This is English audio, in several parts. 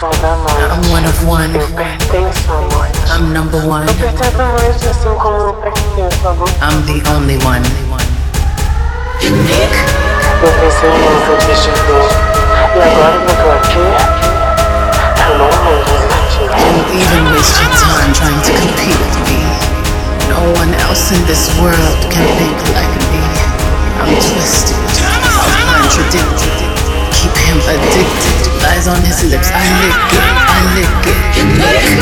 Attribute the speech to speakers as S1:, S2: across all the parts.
S1: I'm one of one. I'm number one.
S2: Você.
S1: I'm the only one. Unique.
S2: Eu pensei nunca quis te. E agora eu tô aqui, vou.
S1: Don't even waste your time trying to compete with me. No one else in this world can think like me. I'm twisted, I'm contradicted. Him addicted. Lies on his lips, I lick it, I lick it. Unique.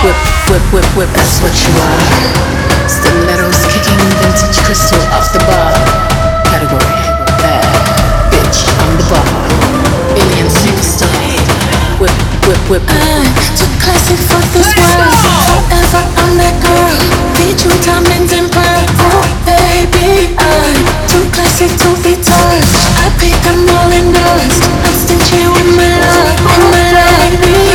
S1: Whip, whip, whip, whip, that's what you are. Stilettos kicking vintage crystal off the bar. Category, bad, bitch, I'm the bar. Whip, whip,
S3: I'm too classy for this world. Forever I'm that girl. Feed you diamonds and pearl. Oh baby, I'm too classy to be touched. I pick them all in dust. I'm stingy with my love, with my love,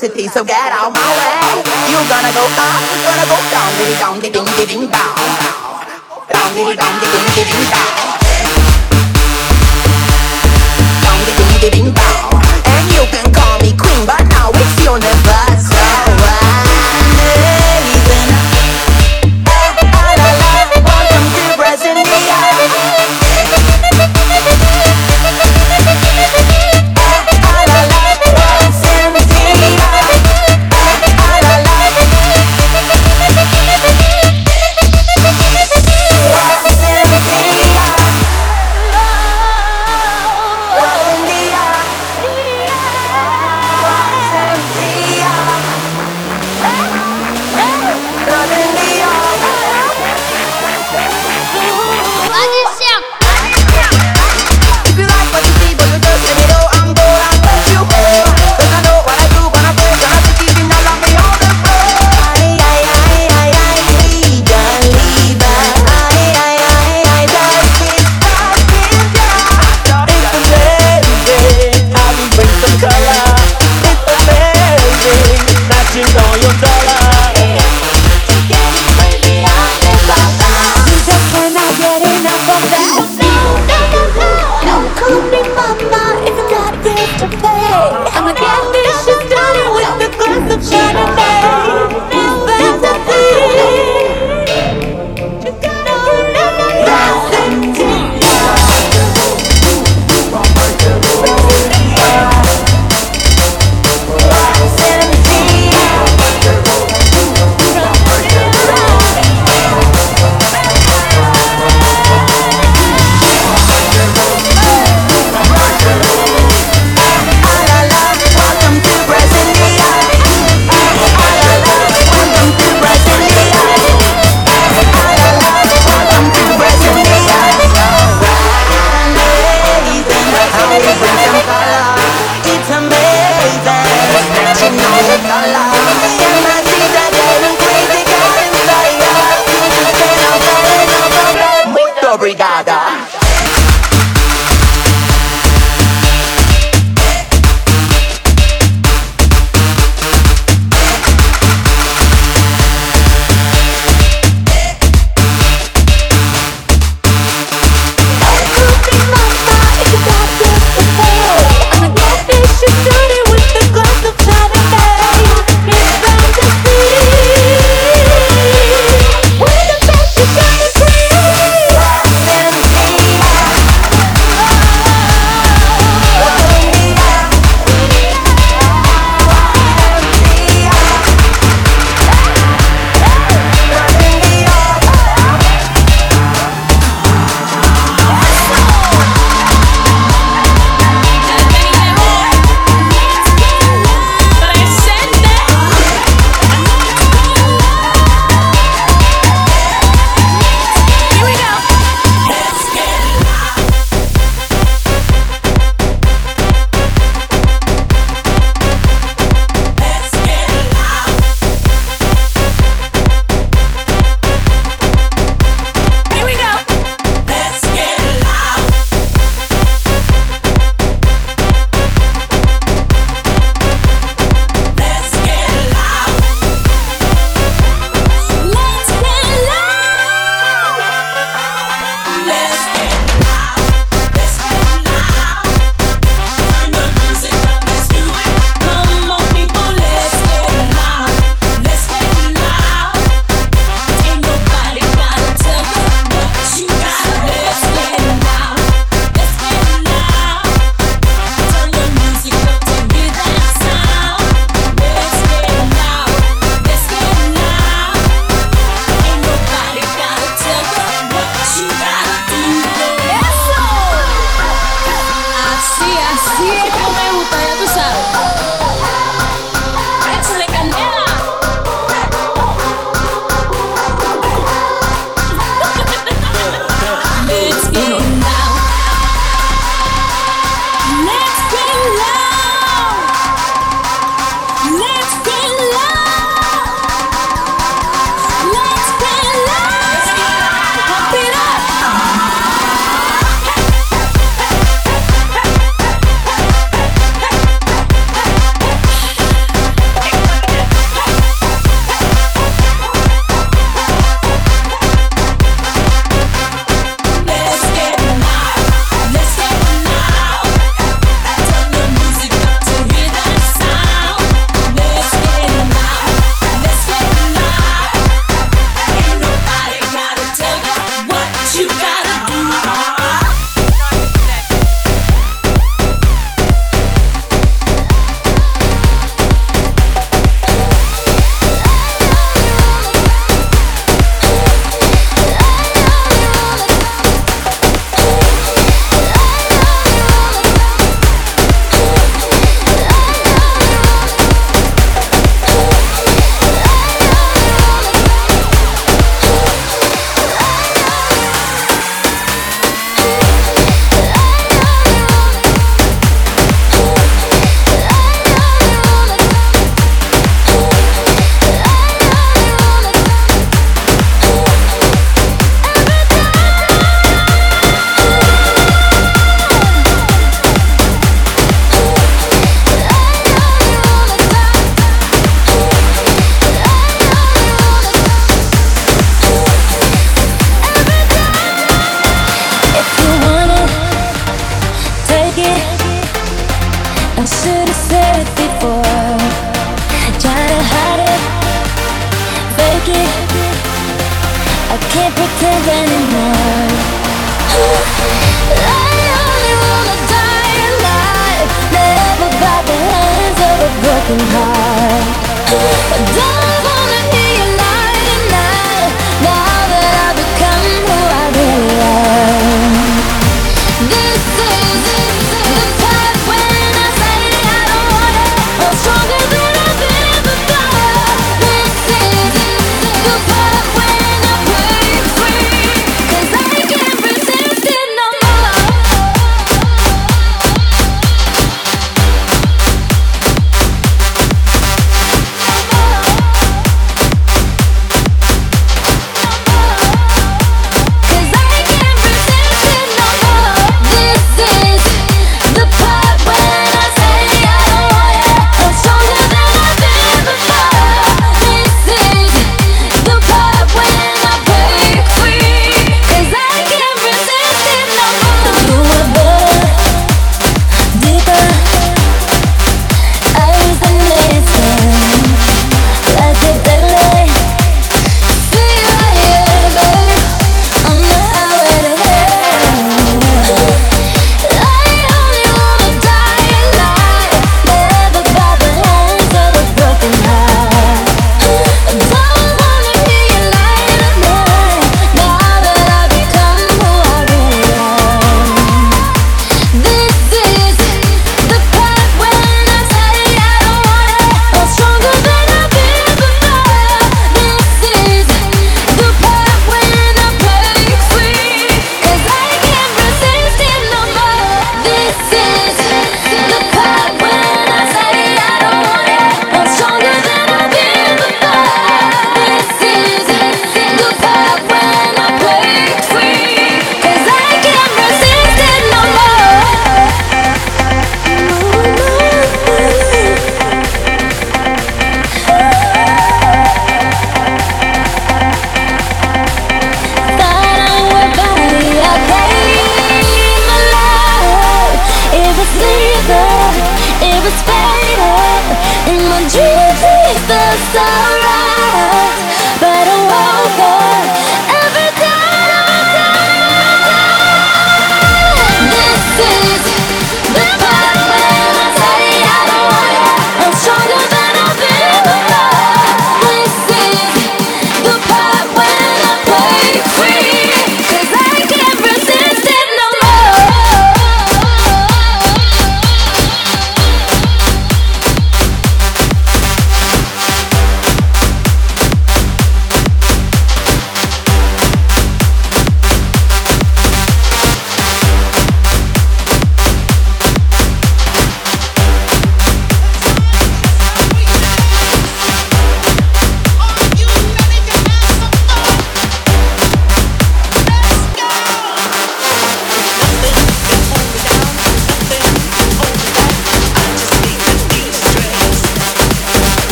S4: so
S5: get out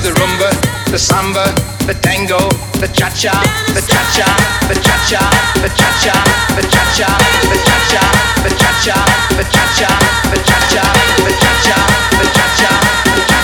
S6: cha-cha the rumba, the samba, the tango, the cha-cha, the cha-cha, the cha-cha, the cha-cha, the cha-cha, the cha-cha, the cha-cha, the cha-cha, the cha-cha, the cha-cha, the cha-cha, the cha-cha, the